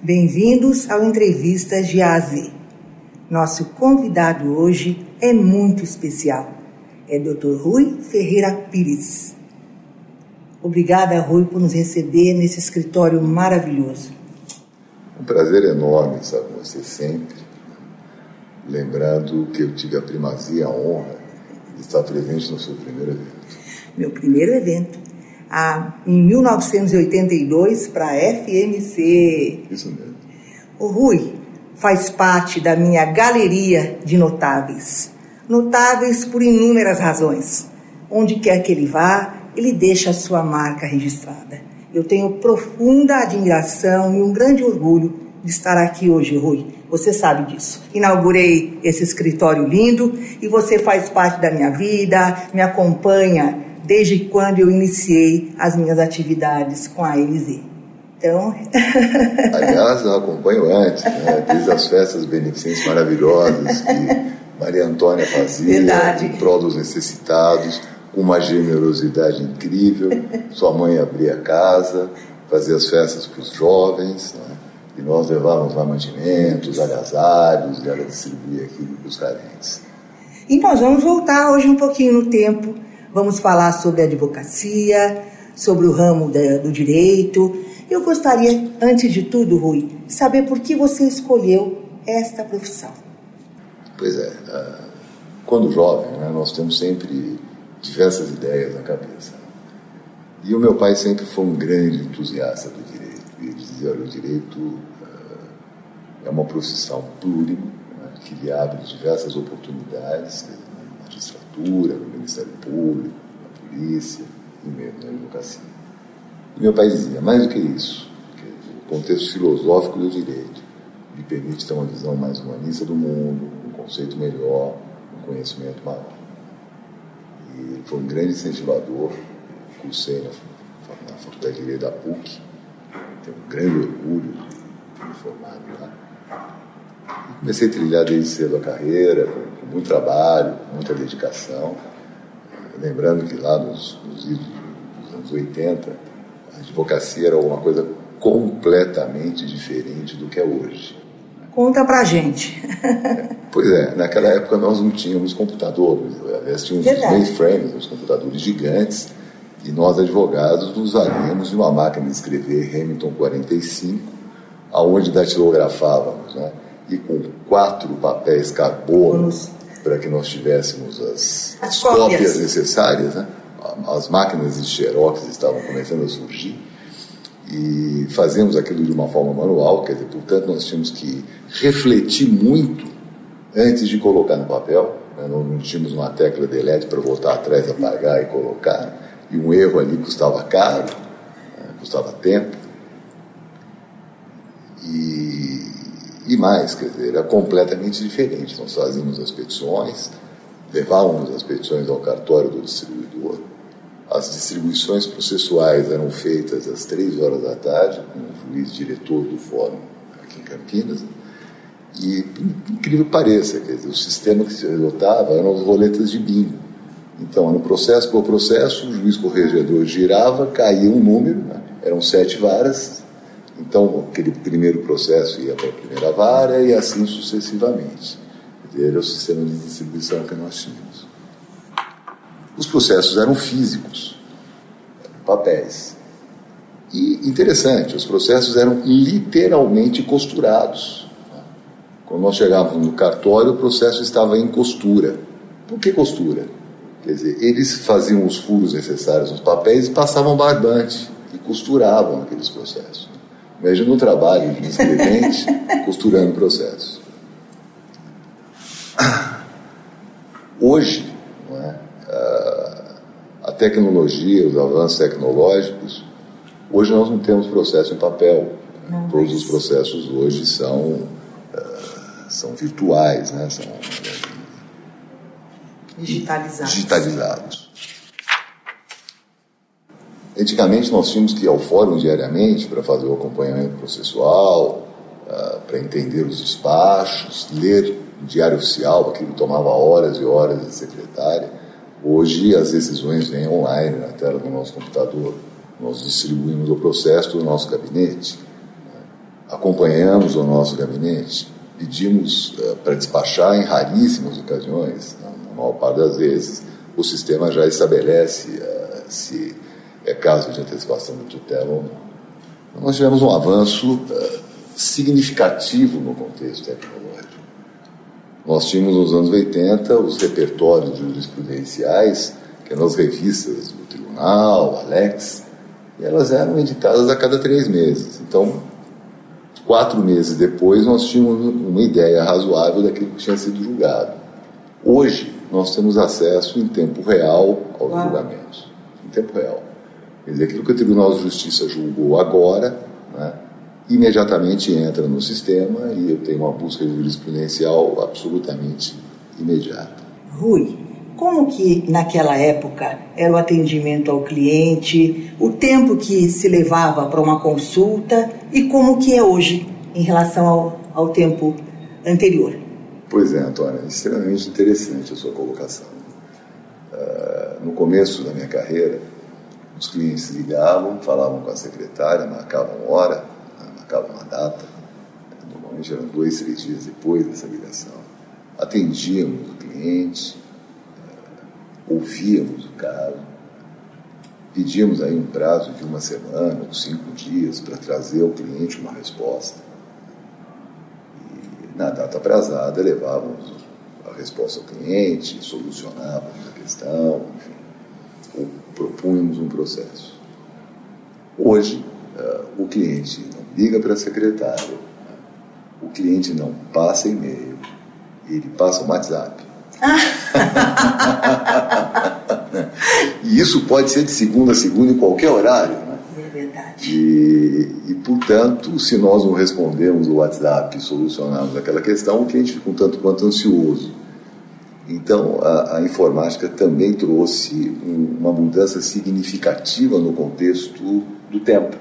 Bem-vindos ao Entrevistas de AZ. Nosso convidado hoje é muito especial. É Dr. Rui Ferreira Pires. Obrigada, Rui, por nos receber nesse escritório maravilhoso. Um prazer enorme estar com você sempre. Lembrando que eu tive a primazia, a honra de estar presente no seu primeiro evento. Meu primeiro evento, ah, em 1982, para a FMC. Isso mesmo. O Rui faz parte da minha galeria de notáveis. Notáveis por inúmeras razões. Onde quer que ele vá, ele deixa a sua marca registrada. Eu tenho profunda admiração e um grande orgulho de estar aqui hoje, Rui. Você sabe disso. Inaugurei esse escritório lindo e você faz parte da minha vida, me acompanha desde quando eu iniciei as minhas atividades com a MZ. Então. Aliás, eu acompanho antes, né? desde as festas beneficentes maravilhosas que Maria Antônia fazia Verdade. em prol dos necessitados com uma generosidade incrível. Sua mãe abria a casa, fazia as festas para os jovens, né? e nós levávamos lá mantimentos, agasalhos, e ela distribuía aquilo para os carentes. E nós vamos voltar hoje um pouquinho no tempo. Vamos falar sobre advocacia, sobre o ramo do direito. Eu gostaria, antes de tudo, Rui, saber por que você escolheu esta profissão. Pois é, ah, quando jovem, né, nós temos sempre diversas ideias na cabeça. E o meu pai sempre foi um grande entusiasta do direito. Ele dizia: olha, o direito uh, é uma profissão plurima, né, que lhe abre diversas oportunidades na no Ministério Público, na polícia e mesmo na advocacia. E meu pai dizia: mais do que isso, o contexto filosófico do direito lhe permite ter uma visão mais humanista do mundo, um conceito melhor, um conhecimento maior ele foi um grande incentivador. Cursei na, na Faculdade de Direito da PUC, tenho um grande orgulho de me formar lá. E comecei a trilhar desde cedo a carreira, com muito trabalho, muita dedicação. Lembrando que lá nos, nos, nos anos 80, a advocacia era uma coisa completamente diferente do que é hoje. Conta pra gente. pois é, naquela época nós não tínhamos computadores, aliás, tínhamos Verdade. os mainframes, os computadores gigantes, e nós advogados nos valíamos de uma máquina de escrever Hamilton 45, aonde datilografávamos, né? E com quatro papéis carbono para que nós tivéssemos as, As cópias. cópias. necessárias, né? As máquinas de xerox estavam começando a surgir e fazemos aquilo de uma forma manual, quer dizer, portanto, nós tínhamos que refletir muito antes de colocar no papel. Né? Não, não tínhamos uma tecla delete para voltar atrás, apagar e colocar. E um erro ali custava caro, né? custava tempo. E, e mais, quer dizer, era completamente diferente. Nós fazíamos as petições, levávamos as petições ao cartório do distribuidor, as distribuições processuais eram feitas às três horas da tarde, com o juiz diretor do fórum aqui em Campinas. E, incrível que pareça, quer dizer, o sistema que se adotava eram as roletas de bingo. Então, no processo por processo, o juiz corregedor girava, caía um número, né? eram sete varas. Então, aquele primeiro processo ia para a primeira vara e assim sucessivamente. Era o sistema de distribuição que nós tínhamos. Os processos eram físicos, eram papéis. E interessante, os processos eram literalmente costurados. Quando nós chegávamos no cartório, o processo estava em costura. Por que costura? Quer dizer, eles faziam os furos necessários nos papéis e passavam barbante e costuravam aqueles processos. Imagina o trabalho de um escrevente costurando processos. Hoje, é? a tecnologia, os avanços tecnológicos, hoje nós não temos processo em papel. Não, Todos mas- os processos hoje são, ah, são virtuais, né? são Digitalizado. digitalizados. Antigamente nós tínhamos que ir ao fórum diariamente para fazer o acompanhamento processual, ah, para entender os despachos, ler o diário oficial, aquilo tomava horas e horas de secretária. Hoje as decisões vêm online na tela do nosso computador. Nós distribuímos o processo do nosso gabinete. acompanhamos o nosso gabinete, pedimos uh, para despachar em raríssimas ocasiões, na maior parte das vezes, o sistema já estabelece uh, se caso de antecipação de tutela ou não. Então, nós tivemos um avanço uh, significativo no contexto tecnológico. Nós tínhamos nos anos 80 os repertórios jurisprudenciais, que eram as revistas do Tribunal, Alex, e elas eram editadas a cada três meses. Então, quatro meses depois, nós tínhamos uma ideia razoável daquilo que tinha sido julgado. Hoje, nós temos acesso em tempo real aos Uau. julgamentos. Em tempo real. Quer dizer, aquilo que o Tribunal de Justiça julgou agora, né, imediatamente entra no sistema e eu tenho uma busca jurisprudencial absolutamente imediata. Rui, como que naquela época era o atendimento ao cliente, o tempo que se levava para uma consulta e como que é hoje em relação ao, ao tempo anterior? Pois é, Antônia, extremamente interessante a sua colocação. Uh, no começo da minha carreira, os clientes ligavam, falavam com a secretária, marcavam hora, marcavam uma data, normalmente eram dois, três dias depois dessa ligação. Atendíamos o cliente, uh, ouvíamos o caso, pedíamos aí um prazo de uma semana ou cinco dias para trazer ao cliente uma resposta. Na data aprazada, levávamos a resposta ao cliente, solucionávamos a questão, enfim, propunhamos um processo. Hoje, uh, o cliente não liga para a secretária, né? o cliente não passa e-mail, ele passa o WhatsApp. e isso pode ser de segunda a segunda em qualquer horário. E, e, portanto, se nós não respondemos o WhatsApp e solucionarmos aquela questão, o cliente fica um tanto quanto ansioso. Então, a, a informática também trouxe um, uma mudança significativa no contexto do tempo.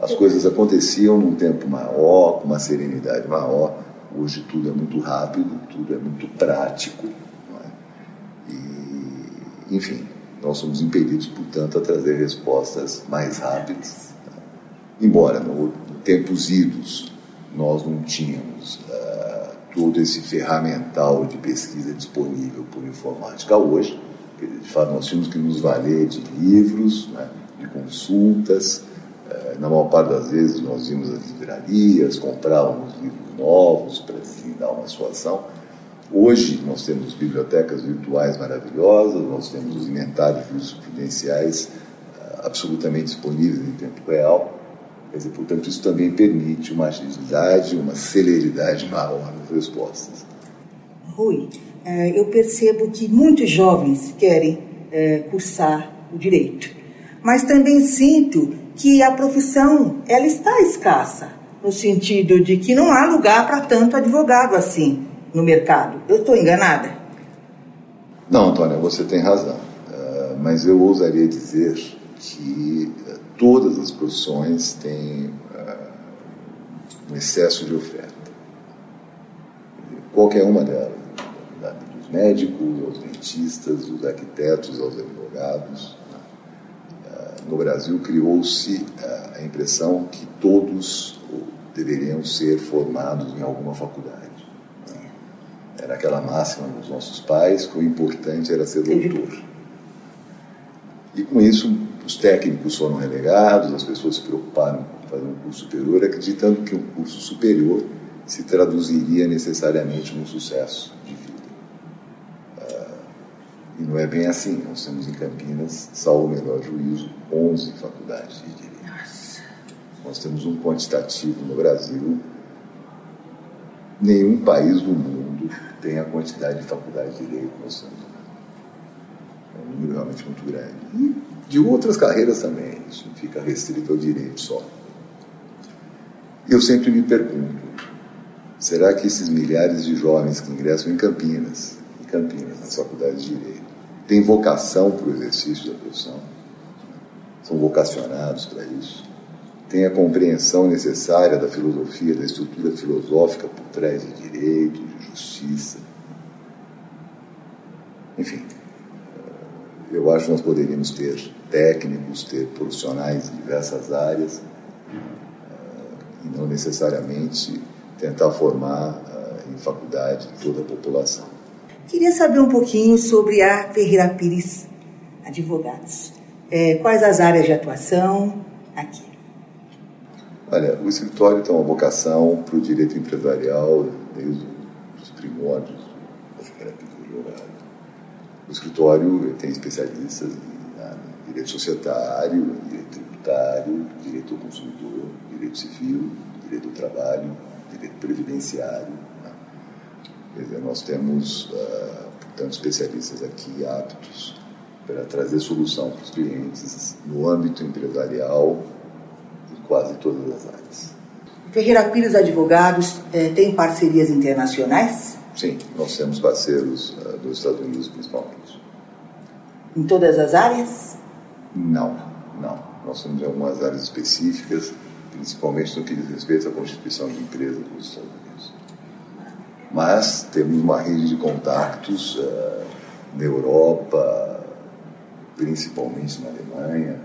As coisas aconteciam num tempo maior, com uma serenidade maior. Hoje tudo é muito rápido, tudo é muito prático. É? E, enfim, nós somos impedidos, portanto, a trazer respostas mais rápidas. Embora no tempos idos nós não tínhamos uh, todo esse ferramental de pesquisa disponível por informática hoje, de fato nós tínhamos que nos valer de livros, né, de consultas, uh, na maior parte das vezes nós íamos às livrarias, comprávamos livros novos para deslindar uma situação, Hoje nós temos bibliotecas virtuais maravilhosas, nós temos os inventários jurisprudenciais uh, absolutamente disponíveis em tempo real. Quer dizer, portanto, isso também permite uma agilidade, uma celeridade maior nas respostas. Rui, eh, eu percebo que muitos jovens querem eh, cursar o direito, mas também sinto que a profissão ela está escassa, no sentido de que não há lugar para tanto advogado assim no mercado. Eu estou enganada? Não, Antônia, você tem razão. Uh, mas eu ousaria dizer que todas as profissões têm uh, um excesso de oferta. Qualquer uma delas, dos médicos, aos dentistas, dos arquitetos, aos advogados. Né? No Brasil criou-se a impressão que todos deveriam ser formados em alguma faculdade. Era aquela máxima dos nossos pais que o importante era ser doutor. E com isso, os técnicos foram relegados, as pessoas se preocuparam com fazer um curso superior, acreditando que um curso superior se traduziria necessariamente num sucesso de vida. Uh, e não é bem assim. Nós temos em Campinas, salvo o melhor juízo, 11 faculdades de direito. Nossa. Nós temos um quantitativo no Brasil. Nenhum país do mundo tem a quantidade de faculdade de direito no Santo. É um número realmente muito grande. E de outras carreiras também, isso não fica restrito ao direito só. Eu sempre me pergunto, será que esses milhares de jovens que ingressam em Campinas, em Campinas, nas faculdades de direito, têm vocação para o exercício da profissão? São vocacionados para isso? Têm a compreensão necessária da filosofia, da estrutura filosófica por trás de direito, justiça. Enfim, eu acho que nós poderíamos ter técnicos, ter profissionais em diversas áreas e não necessariamente tentar formar uh, em faculdade toda a população. Queria saber um pouquinho sobre a Ferreira Pires Advogados. É, quais as áreas de atuação aqui? Olha, o escritório tem uma vocação para o direito empresarial desde os primórdios da Ferreira Pires Advogados. O escritório tem especialistas em direito societário, direito tributário, direito ao consumidor, direito civil, direito do trabalho, direito previdenciário. Né? Quer dizer, nós temos, uh, portanto, especialistas aqui aptos para trazer solução para os clientes no âmbito empresarial em quase todas as áreas. Ferreira Pires Advogados eh, tem parcerias internacionais? Sim, nós temos parceiros uh, dos Estados Unidos principalmente. Em todas as áreas? Não, não. Nós temos algumas áreas específicas principalmente no que diz respeito à constituição de empresas dos Estados Unidos. Mas temos uma rede de contatos uh, na Europa, principalmente na Alemanha,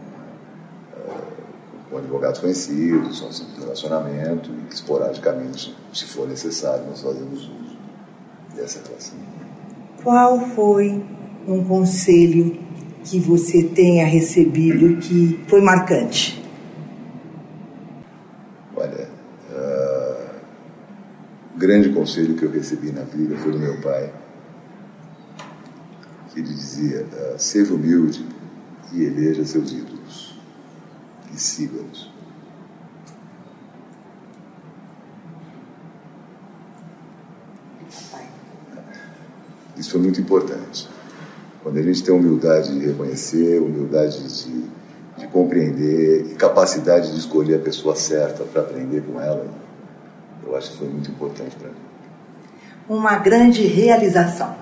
uh, com advogados conhecidos, nós temos relacionamento e que esporadicamente, se for necessário, nós fazemos uso dessa relação. Qual foi um conselho que você tenha recebido que foi marcante? grande conselho que eu recebi na vida foi do meu pai. Que ele dizia: ah, seja humilde e eleja seus ídolos e siga-os. Isso foi muito importante. Quando a gente tem humildade de reconhecer, humildade de, de compreender e capacidade de escolher a pessoa certa para aprender com ela, eu acho que foi muito importante para mim. Uma grande realização.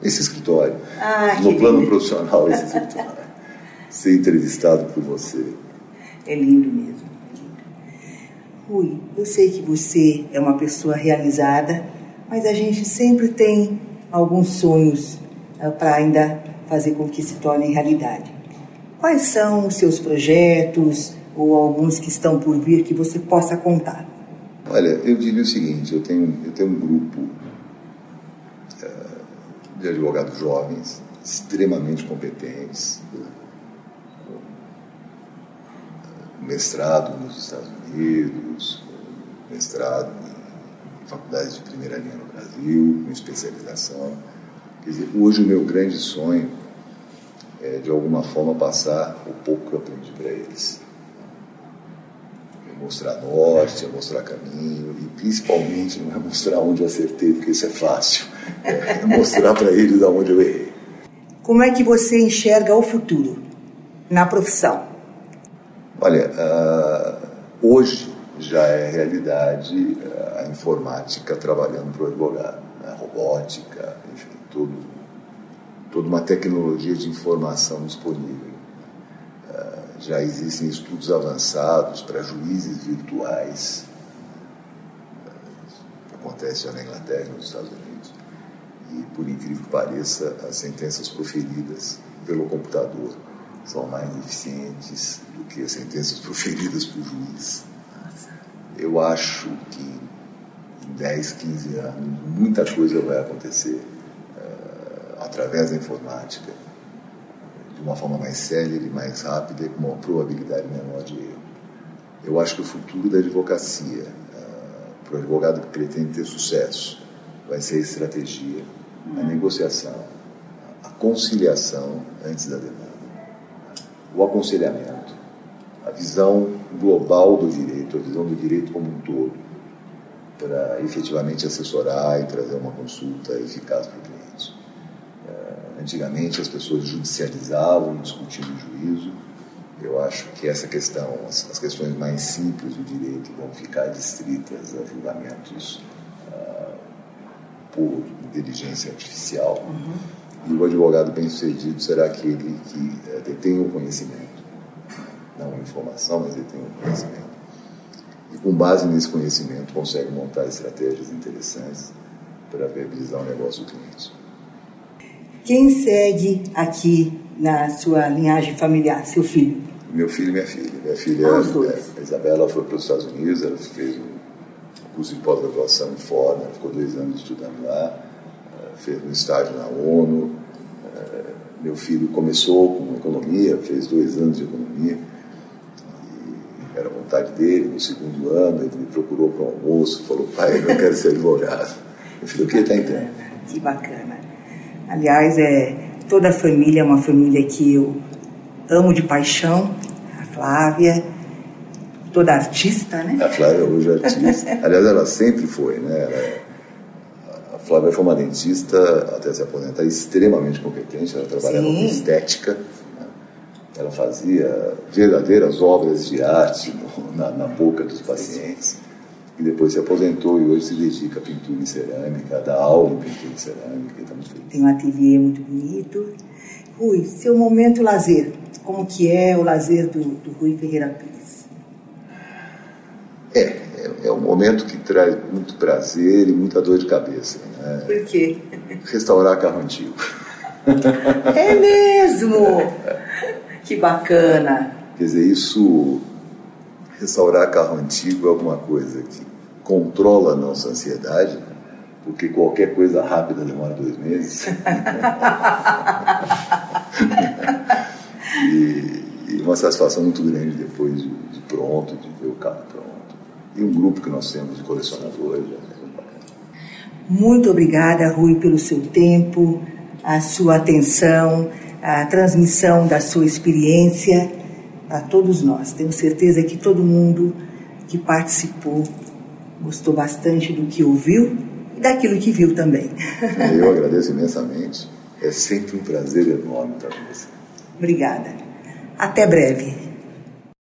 Esse escritório. Ah, no plano lindo. profissional, esse escritório. Ser entrevistado por você. É lindo mesmo. Rui, eu sei que você é uma pessoa realizada, mas a gente sempre tem alguns sonhos uh, para ainda fazer com que se tornem realidade. Quais são os seus projetos, ou alguns que estão por vir que você possa contar? Olha, eu diria o seguinte: eu tenho, eu tenho um grupo uh, de advogados jovens extremamente competentes, com mestrado nos Estados Unidos, mestrado em faculdades de primeira linha no Brasil, com especialização. Quer dizer, hoje o meu grande sonho é, de alguma forma, passar o pouco que eu aprendi para eles mostrar norte, é mostrar caminho e principalmente não é mostrar onde eu acertei, porque isso é fácil, é mostrar para eles aonde eu errei. Como é que você enxerga o futuro na profissão? Olha, uh, hoje já é realidade uh, a informática trabalhando para o advogado, né? robótica, enfim, tudo, toda uma tecnologia de informação disponível já existem estudos avançados para juízes virtuais. Acontece já na Inglaterra e nos Estados Unidos. E, por incrível que pareça, as sentenças proferidas pelo computador são mais eficientes do que as sentenças proferidas por juiz. Eu acho que em 10, 15 anos muita coisa vai acontecer uh, através da informática de uma forma mais célere, mais rápida e com uma probabilidade menor de erro. Eu acho que o futuro da advocacia, uh, para o advogado que pretende ter sucesso, vai ser a estratégia, a negociação, a conciliação antes da demanda, o aconselhamento, a visão global do direito, a visão do direito como um todo, para efetivamente assessorar e trazer uma consulta eficaz para o cliente. Antigamente as pessoas judicializavam, discutiam o juízo. Eu acho que essa questão, as, questões mais simples do direito vão ficar distritas a julgamentos uh, por inteligência artificial. Uhum. E o advogado bem-sucedido será aquele que uh, detém o conhecimento, não a informação, mas detém o conhecimento. E com base nesse conhecimento consegue montar estratégias interessantes para viabilizar o negócio do cliente. Quem segue aqui na sua linhagem familiar, seu filho? Meu filho e minha filha. Minha filha, ah, é, a Isabela, foi para os Estados Unidos, ela fez um curso de pós-graduação em Ford, ficou dois anos estudando lá, fez um estágio na ONU. Eh, meu filho começou com economia, fez dois anos de economia, era vontade dele. No segundo ano, ele me procurou para um almoço, falou: pai, eu quero ser advogado. Eu falei: o que está entendendo? Que bacana. Aliás, é, toda a família é uma família que eu amo de paixão. A Flávia, toda artista, né? A Flávia hoje é artista. Aliás, ela sempre foi, né? Ela, a Flávia foi uma dentista, até se aposentar, extremamente competente. Ela trabalhava Sim. com estética. Né? Ela fazia verdadeiras obras de arte no, na, na, boca dos pacientes. E depois se aposentou e hoje se dedica à pintura em cerâmica, dá aula em pintura em cerâmica. Então, Tem um ateliê muito bonito. Rui, seu momento lazer. Como que é o lazer do, do Rui Ferreira Pires? É, é, é, momento que traz muito prazer e muita dor de cabeça. Né? Por quê? Restaurar carro antigo. É mesmo? Que bacana. Quer dizer, isso, restaurar carro antigo é alguma coisa que controla a nossa ansiedade, porque qualquer coisa rápida demora dois meses. e, e, uma satisfação muito grande depois de, de pronto, de ver o carro pronto e um grupo que nós temos de colecionadores. Muito obrigada, Rui, pelo seu tempo, a sua atenção, a transmissão da sua experiência a todos nós. Tenho certeza que todo mundo que participou gostou bastante do que ouviu e daquilo que viu também. Eu agradeço imensamente. É sempre um prazer enorme estar com você. Obrigada. Até breve.